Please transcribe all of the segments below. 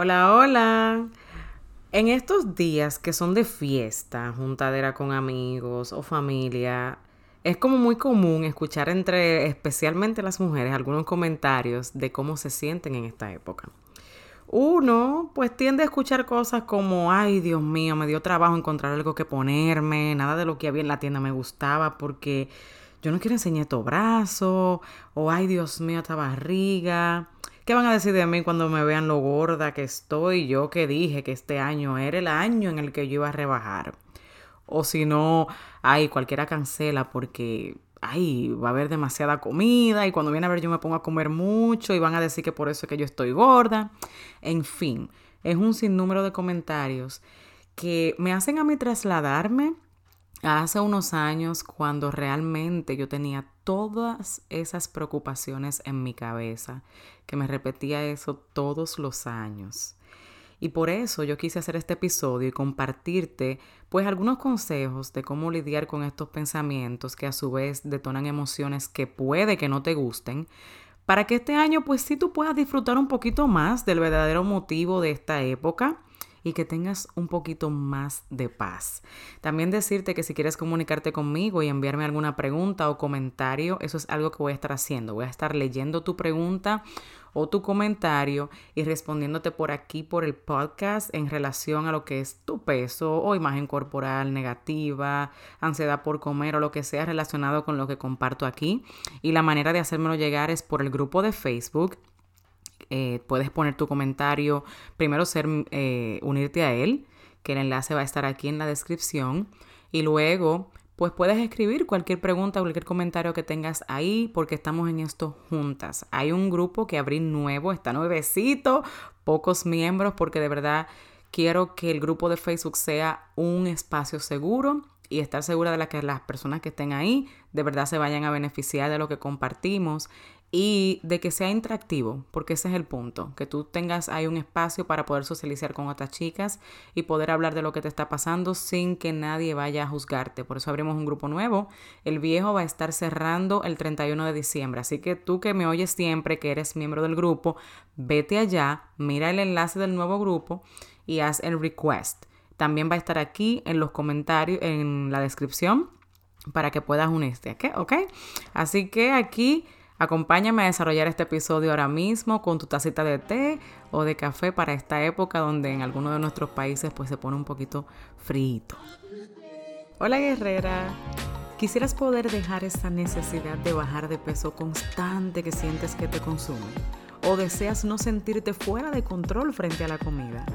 Hola, hola. En estos días que son de fiesta, juntadera con amigos o familia, es como muy común escuchar entre, especialmente las mujeres, algunos comentarios de cómo se sienten en esta época. Uno, pues tiende a escuchar cosas como, ay Dios mío, me dio trabajo encontrar algo que ponerme, nada de lo que había en la tienda me gustaba porque yo no quiero enseñar tu brazo, o ay Dios mío, esta barriga. ¿Qué van a decir de mí cuando me vean lo gorda que estoy? Yo que dije que este año era el año en el que yo iba a rebajar. O si no, ay, cualquiera cancela porque, ay, va a haber demasiada comida y cuando viene a ver yo me pongo a comer mucho y van a decir que por eso es que yo estoy gorda. En fin, es un sinnúmero de comentarios que me hacen a mí trasladarme hace unos años cuando realmente yo tenía todas esas preocupaciones en mi cabeza, que me repetía eso todos los años. Y por eso yo quise hacer este episodio y compartirte pues algunos consejos de cómo lidiar con estos pensamientos que a su vez detonan emociones que puede que no te gusten, para que este año pues sí tú puedas disfrutar un poquito más del verdadero motivo de esta época y que tengas un poquito más de paz. También decirte que si quieres comunicarte conmigo y enviarme alguna pregunta o comentario, eso es algo que voy a estar haciendo. Voy a estar leyendo tu pregunta o tu comentario y respondiéndote por aquí por el podcast en relación a lo que es tu peso o imagen corporal negativa, ansiedad por comer o lo que sea relacionado con lo que comparto aquí. Y la manera de hacérmelo llegar es por el grupo de Facebook eh, puedes poner tu comentario, primero ser, eh, unirte a él, que el enlace va a estar aquí en la descripción, y luego pues puedes escribir cualquier pregunta, cualquier comentario que tengas ahí, porque estamos en esto juntas. Hay un grupo que abrí nuevo, está nuevecito, pocos miembros, porque de verdad quiero que el grupo de Facebook sea un espacio seguro y estar segura de que las personas que estén ahí de verdad se vayan a beneficiar de lo que compartimos y de que sea interactivo, porque ese es el punto, que tú tengas ahí un espacio para poder socializar con otras chicas y poder hablar de lo que te está pasando sin que nadie vaya a juzgarte. Por eso abrimos un grupo nuevo. El viejo va a estar cerrando el 31 de diciembre, así que tú que me oyes siempre, que eres miembro del grupo, vete allá, mira el enlace del nuevo grupo y haz el request. También va a estar aquí en los comentarios, en la descripción, para que puedas unirte, ¿ok? Así que aquí Acompáñame a desarrollar este episodio ahora mismo con tu tacita de té o de café para esta época donde en algunos de nuestros países pues se pone un poquito frito. Hola guerrera, ¿quisieras poder dejar esa necesidad de bajar de peso constante que sientes que te consume? ¿O deseas no sentirte fuera de control frente a la comida?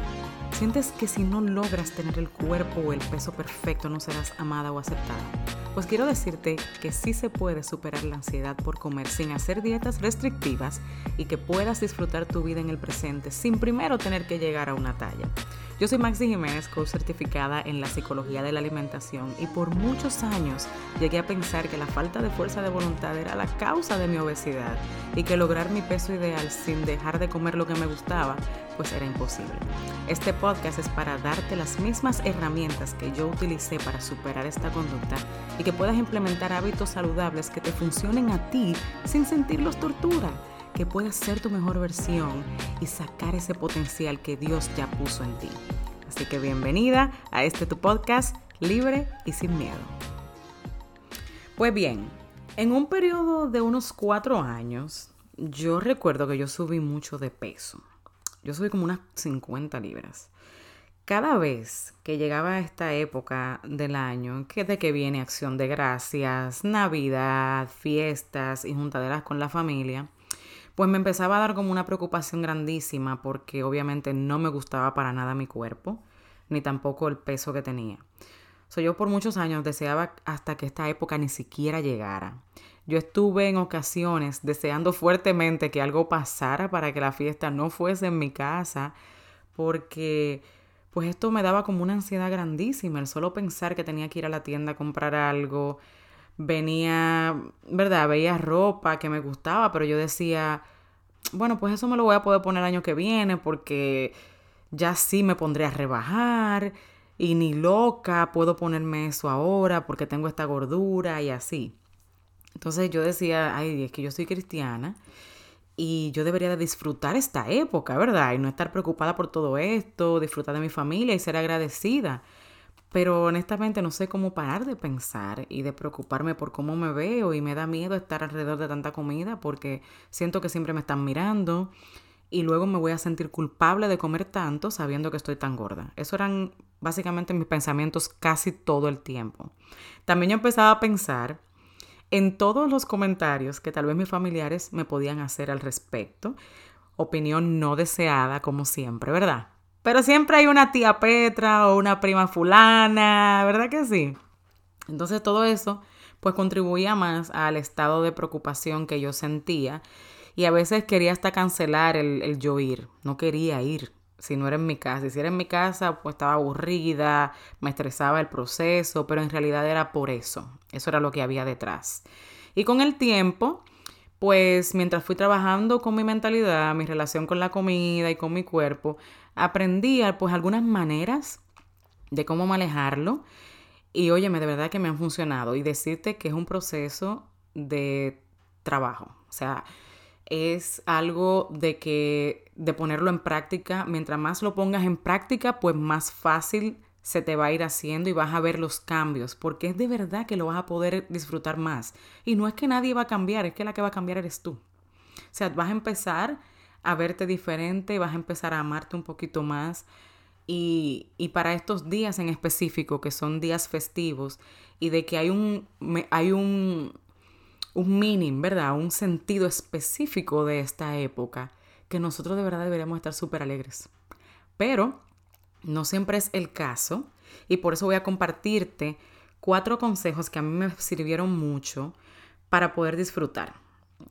¿Sientes que si no logras tener el cuerpo o el peso perfecto no serás amada o aceptada? Pues quiero decirte que sí se puede superar la ansiedad por comer sin hacer dietas restrictivas y que puedas disfrutar tu vida en el presente sin primero tener que llegar a una talla. Yo soy Maxi Jiménez, coach certificada en la psicología de la alimentación y por muchos años llegué a pensar que la falta de fuerza de voluntad era la causa de mi obesidad y que lograr mi peso ideal sin dejar de comer lo que me gustaba pues era imposible. Este podcast es para darte las mismas herramientas que yo utilicé para superar esta conducta y que puedas implementar hábitos saludables que te funcionen a ti sin sentirlos tortura que puedas ser tu mejor versión y sacar ese potencial que Dios ya puso en ti. Así que bienvenida a este tu podcast libre y sin miedo. Pues bien, en un periodo de unos cuatro años, yo recuerdo que yo subí mucho de peso. Yo subí como unas 50 libras. Cada vez que llegaba esta época del año, que de que viene acción de gracias, Navidad, fiestas y juntaderas con la familia, pues me empezaba a dar como una preocupación grandísima porque obviamente no me gustaba para nada mi cuerpo, ni tampoco el peso que tenía. So, yo por muchos años deseaba hasta que esta época ni siquiera llegara. Yo estuve en ocasiones deseando fuertemente que algo pasara para que la fiesta no fuese en mi casa, porque pues esto me daba como una ansiedad grandísima, el solo pensar que tenía que ir a la tienda a comprar algo, venía, ¿verdad? Veía ropa que me gustaba, pero yo decía, bueno, pues eso me lo voy a poder poner el año que viene porque ya sí me pondré a rebajar y ni loca puedo ponerme eso ahora porque tengo esta gordura y así. Entonces yo decía, ay, es que yo soy cristiana y yo debería de disfrutar esta época, ¿verdad? Y no estar preocupada por todo esto, disfrutar de mi familia y ser agradecida. Pero honestamente no sé cómo parar de pensar y de preocuparme por cómo me veo y me da miedo estar alrededor de tanta comida porque siento que siempre me están mirando y luego me voy a sentir culpable de comer tanto sabiendo que estoy tan gorda. Eso eran básicamente mis pensamientos casi todo el tiempo. También yo empezaba a pensar en todos los comentarios que tal vez mis familiares me podían hacer al respecto. Opinión no deseada, como siempre, ¿verdad? Pero siempre hay una tía Petra o una prima fulana, ¿verdad que sí? Entonces todo eso pues contribuía más al estado de preocupación que yo sentía y a veces quería hasta cancelar el, el yo ir, no quería ir si no era en mi casa. Si era en mi casa, pues estaba aburrida, me estresaba el proceso, pero en realidad era por eso. Eso era lo que había detrás. Y con el tiempo, pues mientras fui trabajando con mi mentalidad, mi relación con la comida y con mi cuerpo, aprendí pues algunas maneras de cómo manejarlo. Y óyeme, de verdad que me han funcionado. Y decirte que es un proceso de trabajo. O sea, es algo de que de ponerlo en práctica, mientras más lo pongas en práctica, pues más fácil se te va a ir haciendo y vas a ver los cambios, porque es de verdad que lo vas a poder disfrutar más. Y no es que nadie va a cambiar, es que la que va a cambiar eres tú. O sea, vas a empezar a verte diferente, vas a empezar a amarte un poquito más. Y, y para estos días en específico, que son días festivos, y de que hay un, hay un, un meaning, ¿verdad? Un sentido específico de esta época, que nosotros de verdad deberíamos estar súper alegres. Pero no siempre es el caso y por eso voy a compartirte cuatro consejos que a mí me sirvieron mucho para poder disfrutar.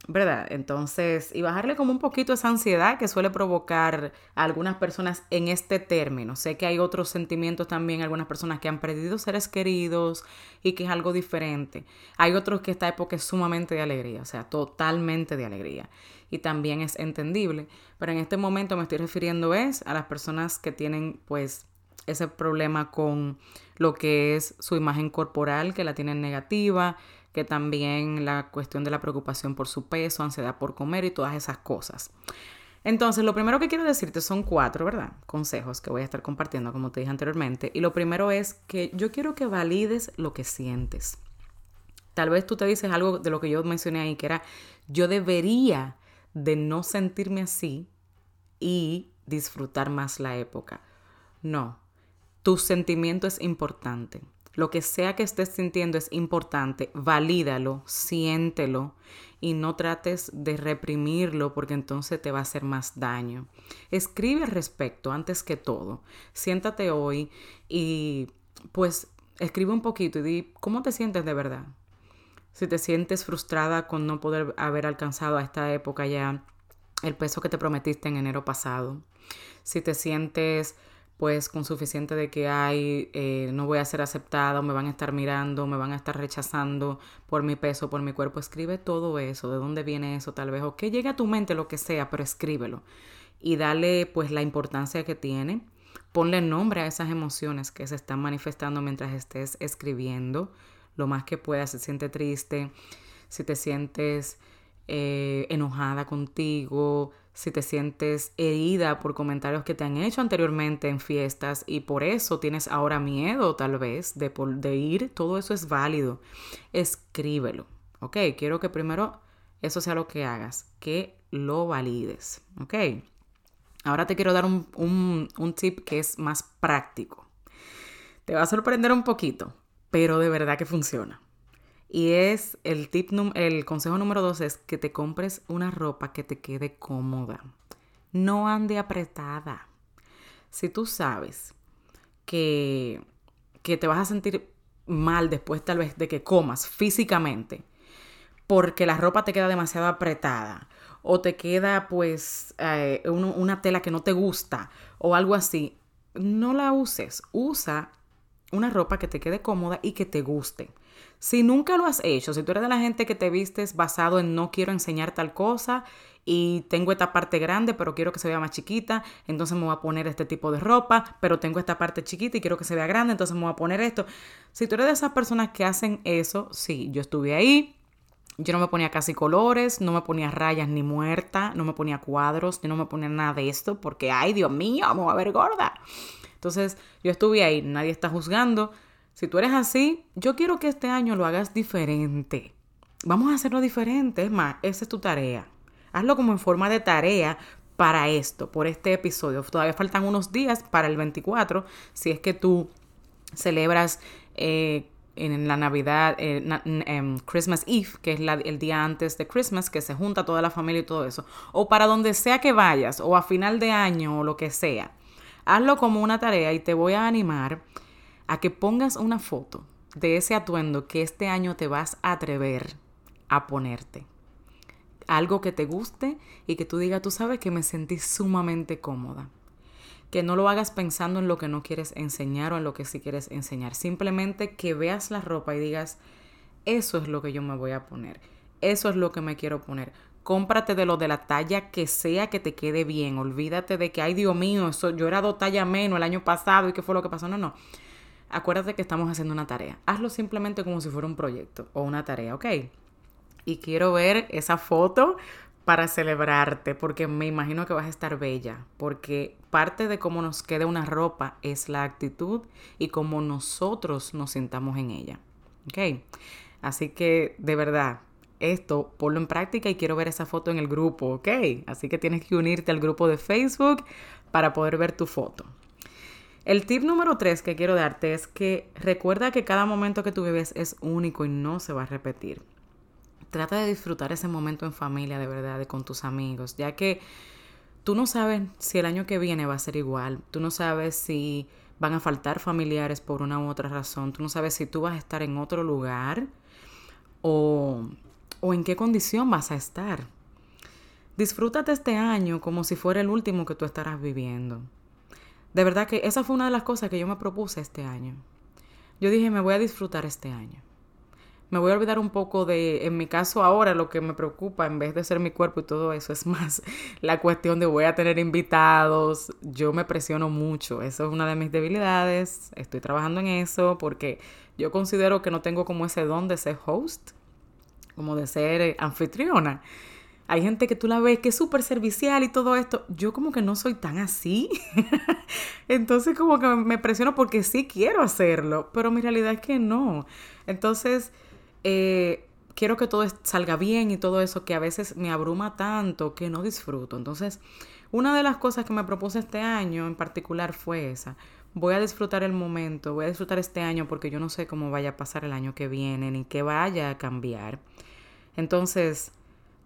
¿Verdad? Entonces, y bajarle como un poquito esa ansiedad que suele provocar a algunas personas en este término. Sé que hay otros sentimientos también, algunas personas que han perdido seres queridos y que es algo diferente. Hay otros que esta época es sumamente de alegría, o sea, totalmente de alegría. Y también es entendible. Pero en este momento me estoy refiriendo es a las personas que tienen pues ese problema con lo que es su imagen corporal, que la tienen negativa, que también la cuestión de la preocupación por su peso, ansiedad por comer y todas esas cosas. Entonces, lo primero que quiero decirte son cuatro, ¿verdad? Consejos que voy a estar compartiendo, como te dije anteriormente. Y lo primero es que yo quiero que valides lo que sientes. Tal vez tú te dices algo de lo que yo mencioné ahí, que era, yo debería de no sentirme así y disfrutar más la época. No, tu sentimiento es importante. Lo que sea que estés sintiendo es importante, valídalo, siéntelo y no trates de reprimirlo porque entonces te va a hacer más daño. Escribe al respecto antes que todo. Siéntate hoy y pues escribe un poquito y di cómo te sientes de verdad. Si te sientes frustrada con no poder haber alcanzado a esta época ya el peso que te prometiste en enero pasado. Si te sientes pues con suficiente de que hay, eh, no voy a ser aceptada, me van a estar mirando, me van a estar rechazando por mi peso, por mi cuerpo. Escribe todo eso, de dónde viene eso tal vez, o que llegue a tu mente lo que sea, pero escríbelo. Y dale pues la importancia que tiene. Ponle nombre a esas emociones que se están manifestando mientras estés escribiendo. Lo más que puedas, si te sientes triste, si te sientes eh, enojada contigo, si te sientes herida por comentarios que te han hecho anteriormente en fiestas y por eso tienes ahora miedo tal vez de, ir, todo eso es válido. Escríbelo, ¿ok? Quiero que primero eso sea lo que hagas, que lo valides, ¿ok? Ahora te quiero dar un, un tip que es más práctico. Te va a sorprender un poquito, pero de verdad que funciona. Y es el tip, el consejo número dos es que te compres una ropa que te quede cómoda. No ande apretada. Si tú sabes que, que te vas a sentir mal después tal vez de que comas físicamente, porque la ropa te queda demasiado apretada o te queda pues eh, una tela que no te gusta o algo así, no la uses. Usa una ropa que te quede cómoda y que te guste. Si nunca lo has hecho, si tú eres de la gente que te vistes basado en no quiero enseñar tal cosa y tengo esta parte grande, pero quiero que se vea más chiquita, entonces me voy a poner este tipo de ropa, pero tengo esta parte chiquita y quiero que se vea grande, entonces me voy a poner esto. Si tú eres de esas personas que hacen eso, sí, yo estuve ahí, Yo no me ponía casi colores, no me ponía rayas ni muerta, no me ponía cuadros, yo no me ponía nada de esto porque, ay, Dios mío, me voy a ver gorda. Entonces, yo estuve ahí, nadie está juzgando. Si tú eres así, yo quiero que este año lo hagas diferente. Vamos a hacerlo diferente. Es más, esa es tu tarea. Hazlo como en forma de tarea para esto, por este episodio. Todavía faltan unos días para el 24, si es que tú celebras eh, en la Navidad, eh, em, Christmas Eve, que es el día antes de Christmas, que se junta toda la familia y todo eso, o para donde sea que vayas, o a final de año, o lo que sea, hazlo como una tarea y te voy a animar a que pongas una foto de ese atuendo que este año te vas a atrever a ponerte. Algo que te guste y que tú digas, tú sabes que me sentí sumamente cómoda que no lo hagas pensando en lo que no quieres enseñar o en lo que sí quieres enseñar. Simplemente que veas la ropa y digas, eso es lo que yo me voy a poner. Eso es lo que me quiero poner. Cómprate de lo de la talla que sea que te quede bien. Olvídate de que, ay Dios mío, eso, yo era dos tallas menos el año pasado y qué fue lo que pasó. No, no. Acuérdate que estamos haciendo una tarea. Hazlo simplemente como si fuera un proyecto o una tarea, ¿ok? Y quiero ver esa foto para celebrarte, porque me imagino que vas a estar bella, porque parte de cómo nos quede una ropa es la actitud y cómo nosotros nos sintamos en ella. ¿Ok? Así que, de verdad, esto ponlo en práctica y quiero ver esa foto en el grupo, ¿ok? Así que tienes que unirte al grupo de Facebook para poder ver tu foto. El tip número tres que quiero darte es que recuerda que cada momento que tú vives es único y no se va a repetir trata de disfrutar ese momento en familia, de verdad, con tus amigos, ya que tú no sabes si el año que viene va a ser igual, tú no sabes si van a faltar familiares por una u otra razón, tú no sabes si tú vas a estar en otro lugar o, o en qué condición vas a estar. Disfrútate este año como si fuera el último que tú estarás viviendo. De verdad que esa fue una de las cosas que yo me propuse este año. Yo dije, me voy a disfrutar este año me voy a olvidar un poco de, en mi caso ahora, lo que me preocupa, en vez de ser mi cuerpo y todo eso, es más la cuestión de voy a tener invitados, yo me presiono mucho, eso es una de mis debilidades, estoy trabajando en eso porque yo considero que no tengo como ese don de ser host, como de ser eh, anfitriona. Hay gente que tú la ves que es súper servicial y todo esto. Yo como que no soy tan así. Entonces como que me presiono porque sí quiero hacerlo, pero mi realidad es que no. Entonces eh, quiero que todo salga bien y todo eso que a veces me abruma tanto que no disfruto. Entonces, una de las cosas que me propuse este año en particular fue esa. Voy a disfrutar el momento, voy a disfrutar este año porque yo no sé cómo vaya a pasar el año que viene ni qué vaya a cambiar. Entonces,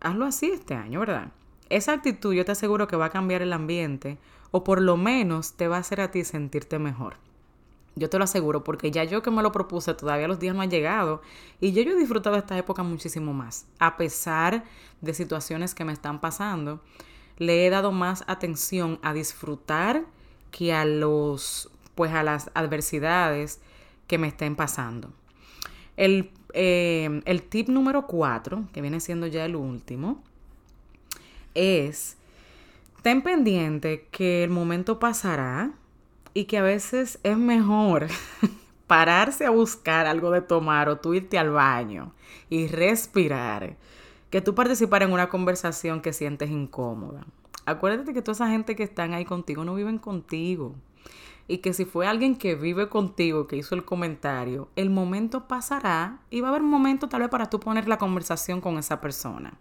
hazlo así este año, ¿verdad? Esa actitud yo te aseguro que va a cambiar el ambiente o por lo menos te va a hacer a ti sentirte mejor. Yo te lo aseguro, porque ya yo que me lo propuse, todavía los días no han llegado y yo, he disfrutado esta época muchísimo más. A pesar de situaciones que me están pasando, le he dado más atención a disfrutar que a los, pues a las adversidades que me estén pasando. El, eh, el tip número cuatro, que viene siendo ya el último, es ten pendiente que el momento pasará y que a veces es mejor pararse a buscar algo de tomar o tú irte al baño y respirar que tú participar en una conversación que sientes incómoda. Acuérdate que toda esa gente que están ahí contigo no viven contigo. Y que si fue alguien que vive contigo, que hizo el comentario, el momento pasará y va a haber un momento tal vez para tú poner la conversación con esa persona.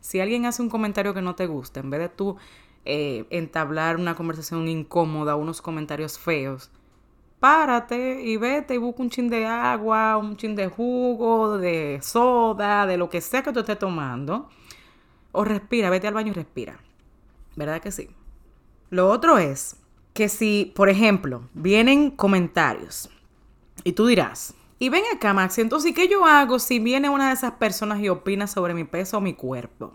Si alguien hace un comentario que no te gusta, en vez de tú eh, entablar una conversación incómoda, unos comentarios feos, párate y vete y busca un chin de agua, un chin de jugo, de soda, de lo que sea que tú estés tomando. O respira, vete al baño y respira. ¿Verdad que sí? Lo otro es que si, por ejemplo, vienen comentarios y tú dirás, y ven acá, Maxi, entonces, ¿qué yo hago si viene una de esas personas y opina sobre mi peso o mi cuerpo?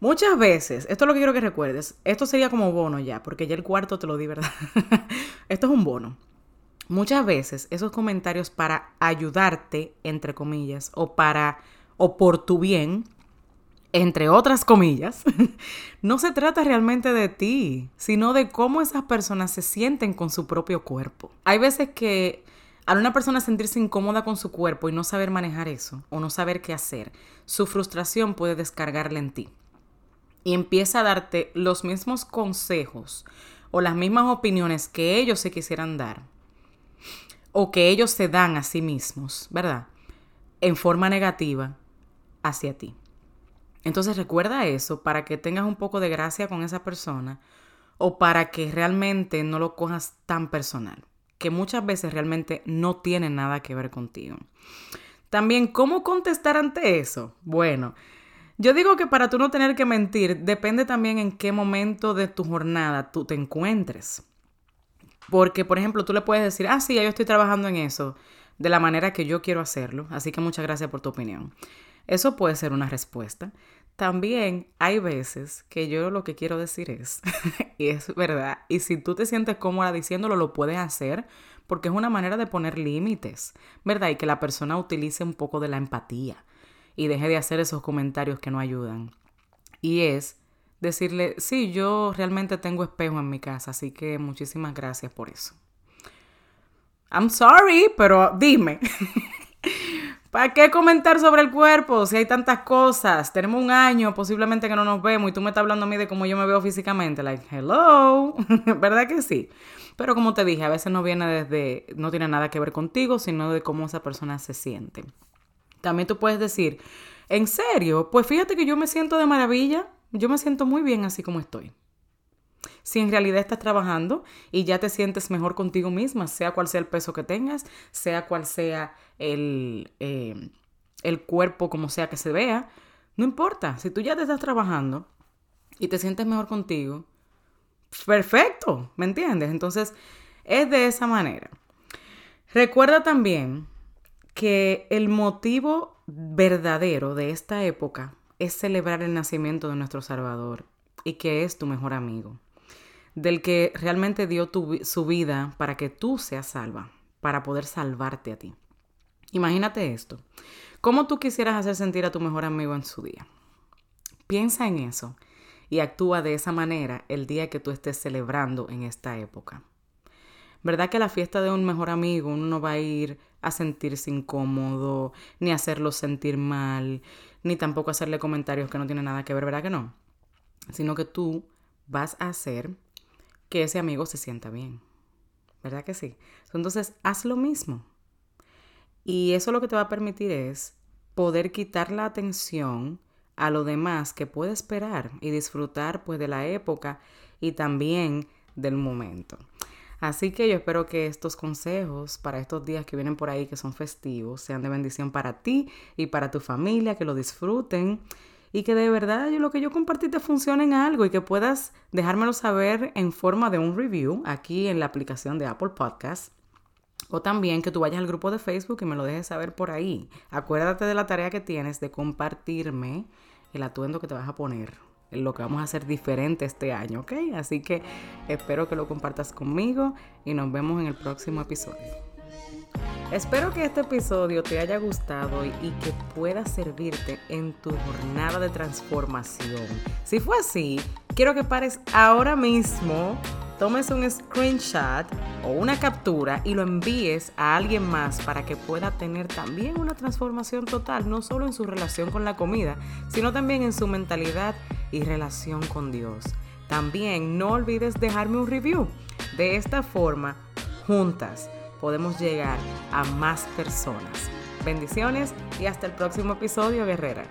Muchas veces, esto es lo que quiero que recuerdes, esto sería como bono ya, porque ya el cuarto te lo di, ¿verdad? esto es un bono. Muchas veces esos comentarios para ayudarte, entre comillas, o para, o por tu bien, entre otras comillas, no se trata realmente de ti, sino de cómo esas personas se sienten con su propio cuerpo. Hay veces que Al una persona sentirse incómoda con su cuerpo y no saber manejar eso o no saber qué hacer, su frustración puede descargarla en ti. Y empieza a darte los mismos consejos o las mismas opiniones que ellos se quisieran dar o que ellos se dan a sí mismos, ¿verdad? En forma negativa hacia ti. Entonces recuerda eso para que tengas un poco de gracia con esa persona o para que realmente no lo cojas tan personal, que muchas veces realmente no tiene nada que ver contigo. También, ¿cómo contestar ante eso? Bueno, yo digo que para tú no tener que mentir, depende también en qué momento de tu jornada tú te encuentres. Porque, por ejemplo, tú le puedes decir, ah, sí, yo estoy trabajando en eso, de la manera que yo quiero hacerlo, así que muchas gracias por tu opinión. Eso puede ser una respuesta. También hay veces que yo lo que quiero decir es, y es verdad, y si tú te sientes cómoda diciéndolo, lo puedes hacer porque es una manera de poner límites, ¿verdad? Y que la persona utilice un poco de la empatía y deje de hacer esos comentarios que no ayudan. Y es decirle, sí, yo realmente tengo espejo en mi casa, así que muchísimas gracias por eso. I'm sorry, pero dime. ¿Para qué comentar sobre el cuerpo si hay tantas cosas? Tenemos un año posiblemente que no nos vemos y tú me estás hablando a mí de cómo yo me veo físicamente. Like, hello, ¿verdad que sí? Pero como te dije, a veces no viene desde, no tiene nada que ver contigo, sino de cómo esa persona se siente. También tú puedes decir, ¿en serio? Pues fíjate que yo me siento de maravilla. Yo me siento muy bien así como estoy si en realidad estás trabajando y ya te sientes mejor contigo misma, sea cual sea el peso que tengas, sea cual sea el, eh, el cuerpo como sea que se vea, no importa, si tú ya te estás trabajando y te sientes mejor contigo, perfecto, ¿me entiendes? Entonces, es de esa manera. Recuerda también que el motivo verdadero de esta época es celebrar el nacimiento de nuestro Salvador y que es tu mejor amigo del que realmente dio su vida para que tú seas salva, para poder salvarte a ti. Imagínate esto. ¿Cómo tú quisieras hacer sentir a tu mejor amigo en su día? Piensa en eso y actúa de esa manera el día que tú estés celebrando en esta época. ¿Verdad que la fiesta de un mejor amigo uno no va a ir a sentirse incómodo, ni a hacerlo sentir mal, ni tampoco hacerle comentarios que no tienen nada que ver, ¿verdad que no? Sino que tú vas a hacer que ese amigo se sienta bien. ¿Verdad que sí? Entonces, haz lo mismo. Y eso lo que te va a permitir es poder quitar la atención a lo demás que puede esperar y disfrutar pues de la época y también del momento. Así que yo espero que estos consejos para estos días que vienen por ahí que son festivos sean de bendición para ti y para tu familia, que lo disfruten y que de verdad lo que yo compartí te funcione en algo y que puedas dejármelo saber en forma de un review aquí en la aplicación de Apple Podcast. O también que tú vayas al grupo de Facebook y me lo dejes saber por ahí. Acuérdate de la tarea que tienes de compartirme el atuendo que te vas a poner, lo que vamos a hacer diferente este año, ¿ok? Así que espero que lo compartas conmigo y nos vemos en el próximo episodio. Espero que este episodio te haya gustado y, que pueda servirte en tu jornada de transformación. Si fue así, quiero que pares ahora mismo, tomes un screenshot o una captura y lo envíes a alguien más para que pueda tener también una transformación total, no solo en su relación con la comida, sino también en su mentalidad y relación con Dios. También no olvides dejarme un review. De esta forma, juntas podemos llegar a más personas. Bendiciones y hasta el próximo episodio, guerrera.